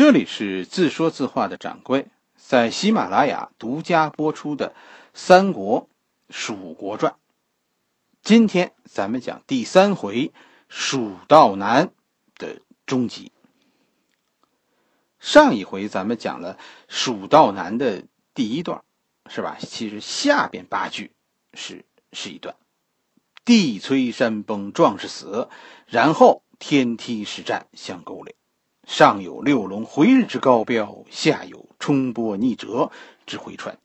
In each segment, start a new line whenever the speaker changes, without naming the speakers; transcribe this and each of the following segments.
这里是自说自话的掌柜，在喜马拉雅独家播出的《三国·蜀国传》。今天咱们讲第三回“蜀道难”的终极。上一回咱们讲了“蜀道难”的第一段，是吧？其实下边八句是是一段：“地摧山崩，壮士死，然后天梯石战相勾连。”上有六龙回日之高标，下有冲波逆折之回川。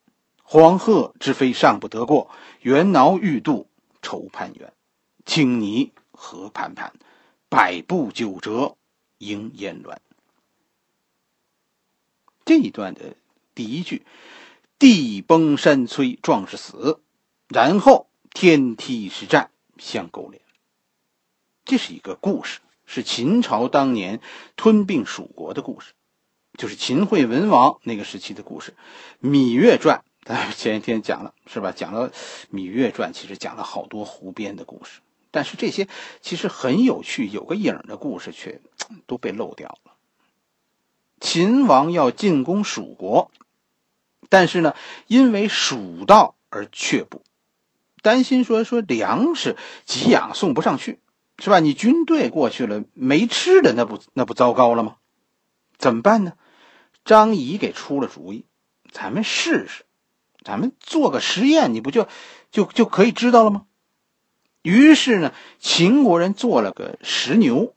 黄鹤之飞尚不得过，猿猱欲渡愁攀援。青泥何盘盘，百步九折迎烟峦。这一段的第一句：“地崩山摧，壮士死，然后天梯石栈相勾连。”这是一个故事。是秦朝当年吞并蜀国的故事，就是秦惠文王那个时期的故事，《芈月传》。咱前一天讲了，是吧？讲了《芈月传》，其实讲了好多胡编的故事，但是这些其实很有趣、有个影的故事却都被漏掉了。秦王要进攻蜀国，但是呢，因为蜀道而却步，担心说说粮食给养送不上去。是吧？你军队过去了没吃的，那不那不糟糕了吗？怎么办呢？张仪给出了主意，咱们试试，咱们做个实验，你不就就就可以知道了吗？于是呢，秦国人做了个石牛，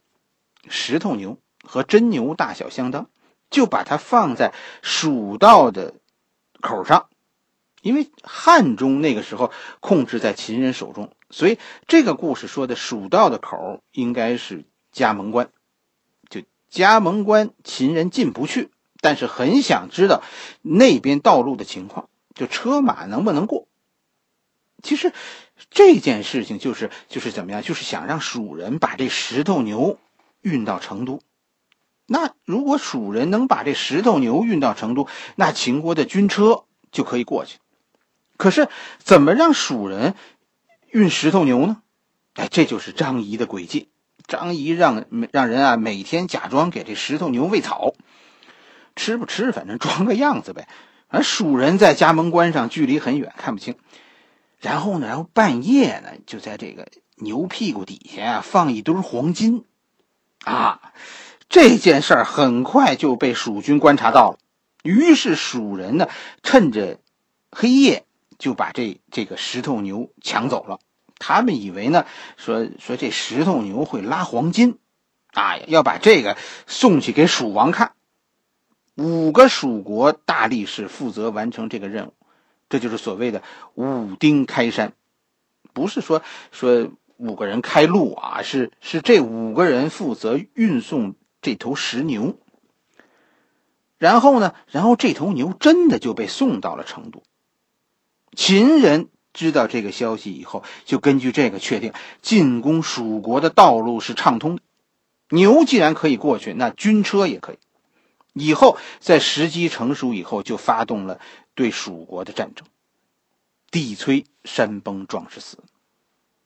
石头牛和真牛大小相当，就把它放在蜀道的口上，因为汉中那个时候控制在秦人手中。所以这个故事说的蜀道的口应该是加盟关，就加盟关秦人进不去，但是很想知道那边道路的情况，就车马能不能过。其实这件事情就是就是怎么样，就是想让蜀人把这石头牛运到成都。那如果蜀人能把这石头牛运到成都，那秦国的军车就可以过去。可是怎么让蜀人？运石头牛呢？哎，这就是张仪的诡计。张仪让让人啊，每天假装给这石头牛喂草，吃不吃，反正装个样子呗。而蜀人在家门关上，距离很远，看不清。然后呢，然后半夜呢，就在这个牛屁股底下啊，放一堆黄金。啊，这件事儿很快就被蜀军观察到了。于是蜀人呢，趁着黑夜。就把这这个石头牛抢走了。他们以为呢，说说这石头牛会拉黄金，啊，要把这个送去给蜀王看。五个蜀国大力士负责完成这个任务，这就是所谓的五丁开山，不是说说五个人开路啊，是是这五个人负责运送这头石牛。然后呢，然后这头牛真的就被送到了成都。秦人知道这个消息以后，就根据这个确定进攻蜀国的道路是畅通的。牛既然可以过去，那军车也可以。以后在时机成熟以后，就发动了对蜀国的战争。地摧山崩，壮士死。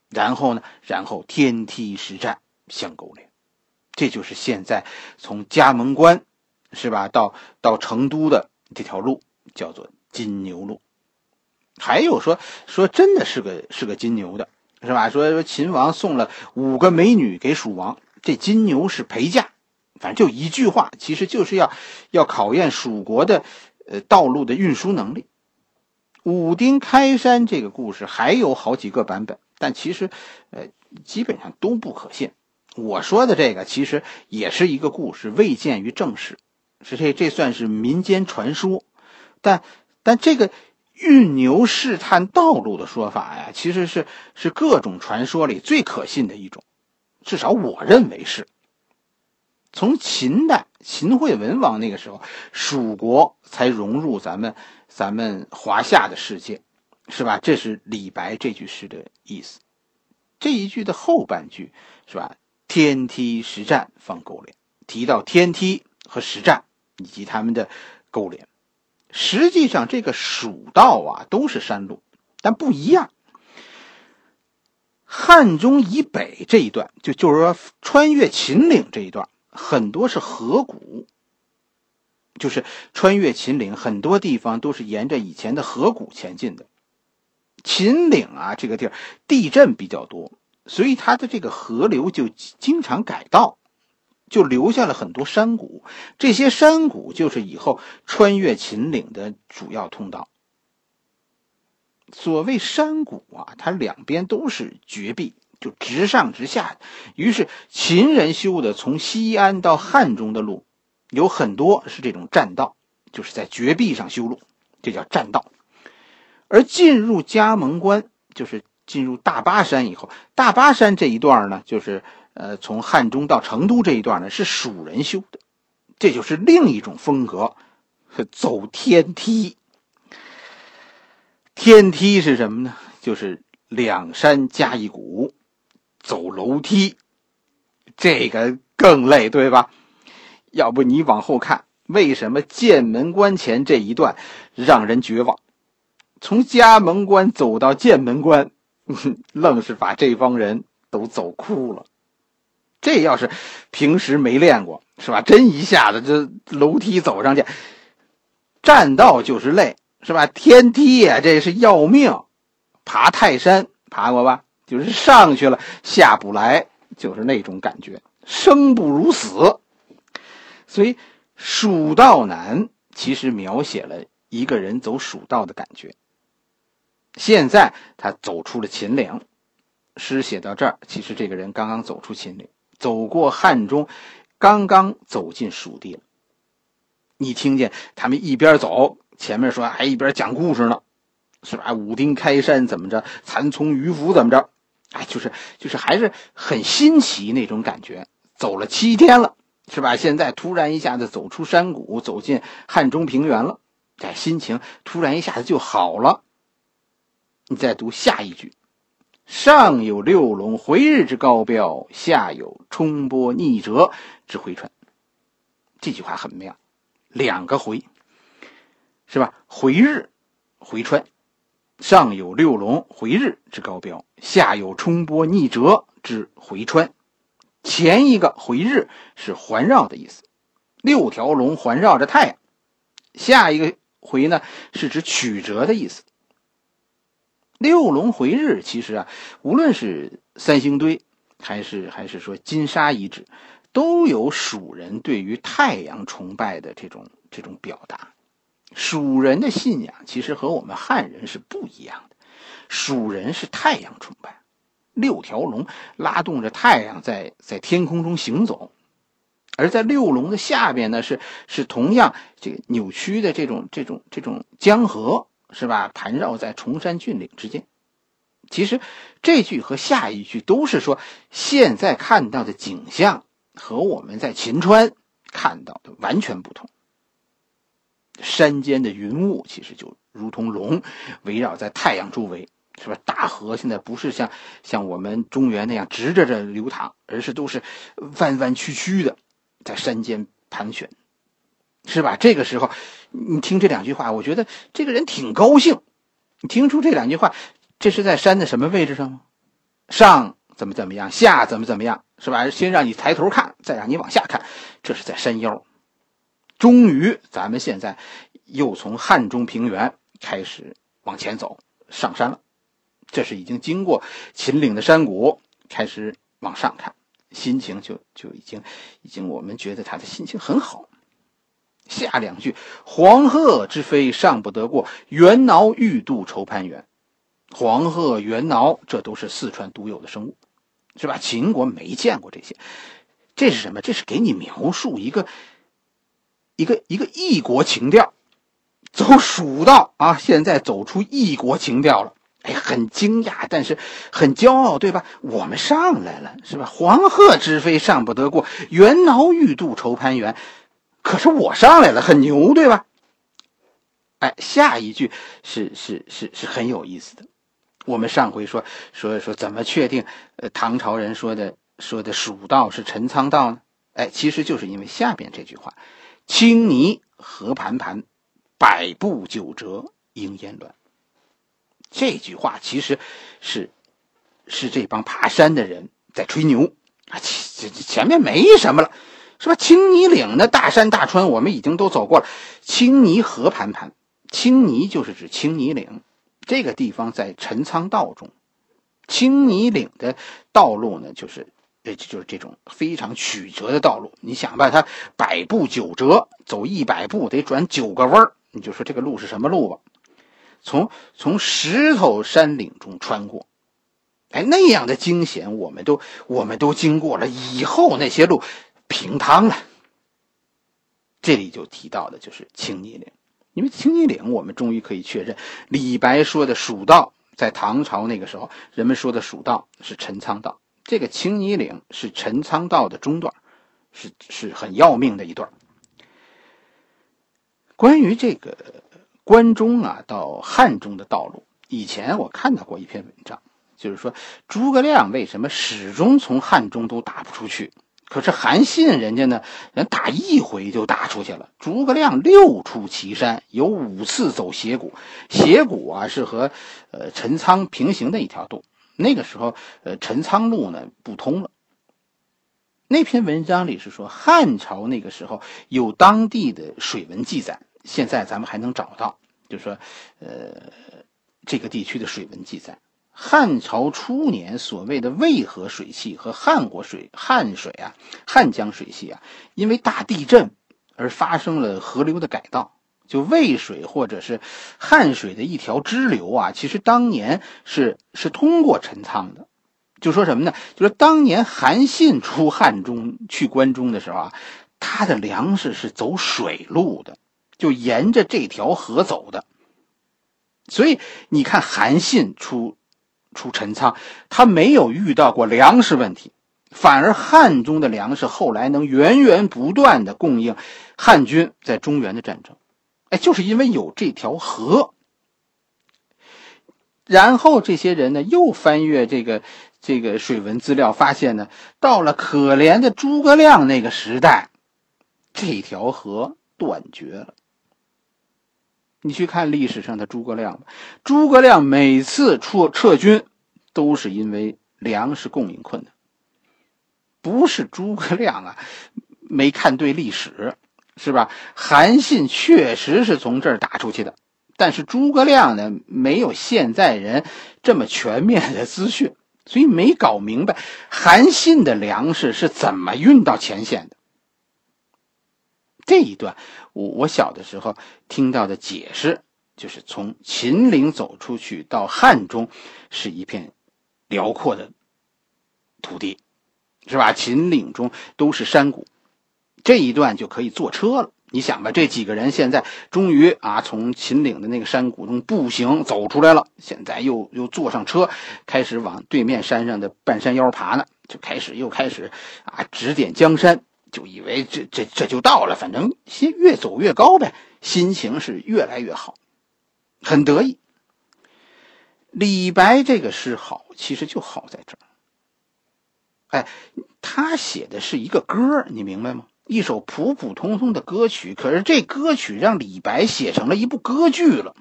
然后呢？然后天梯石战相勾连。这就是现在从嘉门关，是吧？到到成都的这条路，叫做金牛路。还有说说真的是个是个金牛的，是吧？说说秦王送了五个美女给蜀王，这金牛是陪嫁，反正就一句话，其实就是要要考验蜀国的呃道路的运输能力。武丁开山这个故事还有好几个版本，但其实呃基本上都不可信。我说的这个其实也是一个故事，未见于正史，是这这算是民间传说，但但这个。运牛试探道路的说法呀，其实是是各种传说里最可信的一种，至少我认为是。从秦代秦惠文王那个时候，蜀国才融入咱们咱们华夏的世界，是吧？这是李白这句诗的意思。这一句的后半句是吧？天梯实战放勾连，提到天梯和实战以及他们的勾连。实际上，这个蜀道啊都是山路，但不一样。汉中以北这一段，就就是说穿越秦岭这一段，很多是河谷，就是穿越秦岭，很多地方都是沿着以前的河谷前进的。秦岭啊，这个地儿地震比较多，所以它的这个河流就经常改道，就留下了很多山谷。这些山谷就是以后穿越秦岭的主要通道。所谓山谷啊，它两边都是绝壁，就直上直下。于是秦人修的从西安到汉中的路，有很多是这种栈道，就是在绝壁上修路，这叫栈道。而进入加盟关，就是进入大巴山以后，大巴山这一段呢，就是呃，从汉中到成都这一段呢，是蜀人修的，这就是另一种风格，走天梯。天梯是什么呢？就是两山加一谷，走楼梯，这个更累，对吧？要不你往后看，为什么剑门关前这一段让人绝望？从家门关走到剑门关，愣是把这帮人都走哭了。这要是平时没练过，是吧？真一下子这楼梯走上去，栈道就是累，是吧？天梯呀，这是要命。爬泰山爬过吧？就是上去了下不来，就是那种感觉，生不如死。所以，蜀道难其实描写了一个人走蜀道的感觉。现在他走出了秦岭，诗写到这儿，其实这个人刚刚走出秦岭，走过汉中，刚刚走进蜀地了。你听见他们一边走，前面说还一边讲故事呢，是吧？武丁开山怎么着？蚕丛鱼凫怎么着？哎，就是就是还是很新奇那种感觉。走了七天了，是吧？现在突然一下子走出山谷，走进汉中平原了，哎心情突然一下子就好了。你再读下一句：“上有六龙回日之高标，下有冲波逆折之回川。”这句话很妙，两个回，是吧？回日，回川，上有六龙回日之高标，下有冲波逆折之回川。前一个回日是环绕的意思，六条龙环绕着太阳；下一个回呢，是指曲折的意思。六龙回日，其实啊，无论是三星堆，还是还是说金沙遗址，都有蜀人对于太阳崇拜的这种这种表达。蜀人的信仰其实和我们汉人是不一样的，蜀人是太阳崇拜，六条龙拉动着太阳在在天空中行走，而在六龙的下边呢，是是同样这个扭曲的这种这种这种江河。是吧？盘绕在崇山峻岭之间。其实这句和下一句都是说，现在看到的景象和我们在秦川看到的完全不同。山间的云雾其实就如同龙，围绕在太阳周围，是吧？大河现在不是像像我们中原那样直着着流淌，而是都是弯弯曲曲的，在山间盘旋。是吧？这个时候，你听这两句话，我觉得这个人挺高兴。你听出这两句话，这是在山的什么位置上吗？上怎么怎么样，下怎么怎么样，是吧？先让你抬头看，再让你往下看，这是在山腰。终于，咱们现在又从汉中平原开始往前走，上山了。这是已经经过秦岭的山谷，开始往上看，心情就就已经，已经我们觉得他的心情很好。下两句：“黄鹤之飞尚不得过，猿猱欲度愁攀援。”黄鹤、猿猱，这都是四川独有的生物，是吧？秦国没见过这些。这是什么？这是给你描述一个一个一个异国情调。走蜀道啊，现在走出异国情调了。哎，很惊讶，但是很骄傲，对吧？我们上来了，是吧？黄鹤之飞尚不得过，猿猱欲度愁攀援。可是我上来了，很牛，对吧？哎，下一句是是是是很有意思的。我们上回说说说怎么确定，呃，唐朝人说的说的蜀道是陈仓道呢？哎，其实就是因为下边这句话：“青泥何盘盘，百步九折莺燕乱。”这句话其实是是这帮爬山的人在吹牛啊，前前面没什么了。是吧？青泥岭的大山大川，我们已经都走过了。青泥河盘盘，青泥就是指青泥岭这个地方，在陈仓道中。青泥岭的道路呢，就是呃，就是这种非常曲折的道路。你想吧，它百步九折，走一百步得转九个弯儿。你就说这个路是什么路吧？从从石头山岭中穿过，哎，那样的惊险，我们都我们都经过了。以后那些路平汤了。这里就提到的就是青泥岭，因为青泥岭，我们终于可以确认李白说的蜀道。在唐朝那个时候，人们说的蜀道是陈仓道，这个青泥岭是陈仓道的中段，是是很要命的一段。关于这个关中啊到汉中的道路，以前我看到过一篇文章，就是说诸葛亮为什么始终从汉中都打不出去。可是韩信人家呢，人打一回就打出去了。诸葛亮六出祁山，有五次走斜谷。斜谷啊，是和呃陈仓平行的一条路。那个时候，呃陈仓路呢不通了。那篇文章里是说，汉朝那个时候有当地的水文记载，现在咱们还能找到，就说，呃这个地区的水文记载。汉朝初年，所谓的渭河水系和汉国水、汉水啊、汉江水系啊，因为大地震而发生了河流的改道。就渭水或者是汉水的一条支流啊，其实当年是是通过陈仓的。就说什么呢？就是当年韩信出汉中去关中的时候啊，他的粮食是走水路的，就沿着这条河走的。所以你看，韩信出。出陈仓，他没有遇到过粮食问题，反而汉中的粮食后来能源源不断的供应汉军在中原的战争，哎，就是因为有这条河。然后这些人呢，又翻阅这个这个水文资料，发现呢，到了可怜的诸葛亮那个时代，这条河断绝了。你去看历史上的诸葛亮吧，诸葛亮每次出撤军，都是因为粮食供应困难。不是诸葛亮啊，没看对历史，是吧？韩信确实是从这儿打出去的，但是诸葛亮呢，没有现在人这么全面的资讯，所以没搞明白韩信的粮食是怎么运到前线的。这一段，我我小的时候听到的解释，就是从秦岭走出去到汉中，是一片辽阔的土地，是吧？秦岭中都是山谷，这一段就可以坐车了。你想吧，这几个人现在终于啊，从秦岭的那个山谷中步行走出来了，现在又又坐上车，开始往对面山上的半山腰爬呢，就开始又开始啊，指点江山。就以为这这这就到了，反正先越走越高呗，心情是越来越好，很得意。李白这个诗好，其实就好在这儿。哎，他写的是一个歌你明白吗？一首普普通通的歌曲，可是这歌曲让李白写成了一部歌剧了。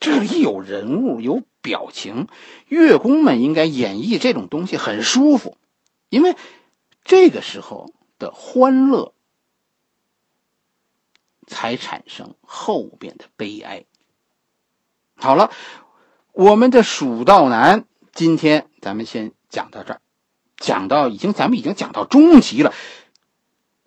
这里有人物，有表情，乐工们应该演绎这种东西很舒服，因为这个时候。的欢乐，才产生后边的悲哀。好了，我们的蜀道难，今天咱们先讲到这儿，讲到已经，咱们已经讲到中级了，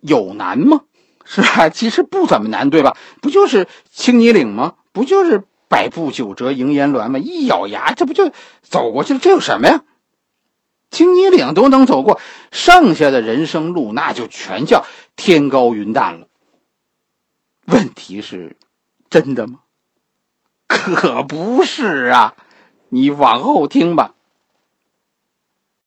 有难吗？是吧？其实不怎么难，对吧？不就是青泥岭吗？不就是百步九折萦岩峦吗？一咬牙，这不就走过去了？这有什么呀？青泥岭都能走过，剩下的人生路那就全叫天高云淡了。问题是，真的吗？可不是啊！你往后听吧。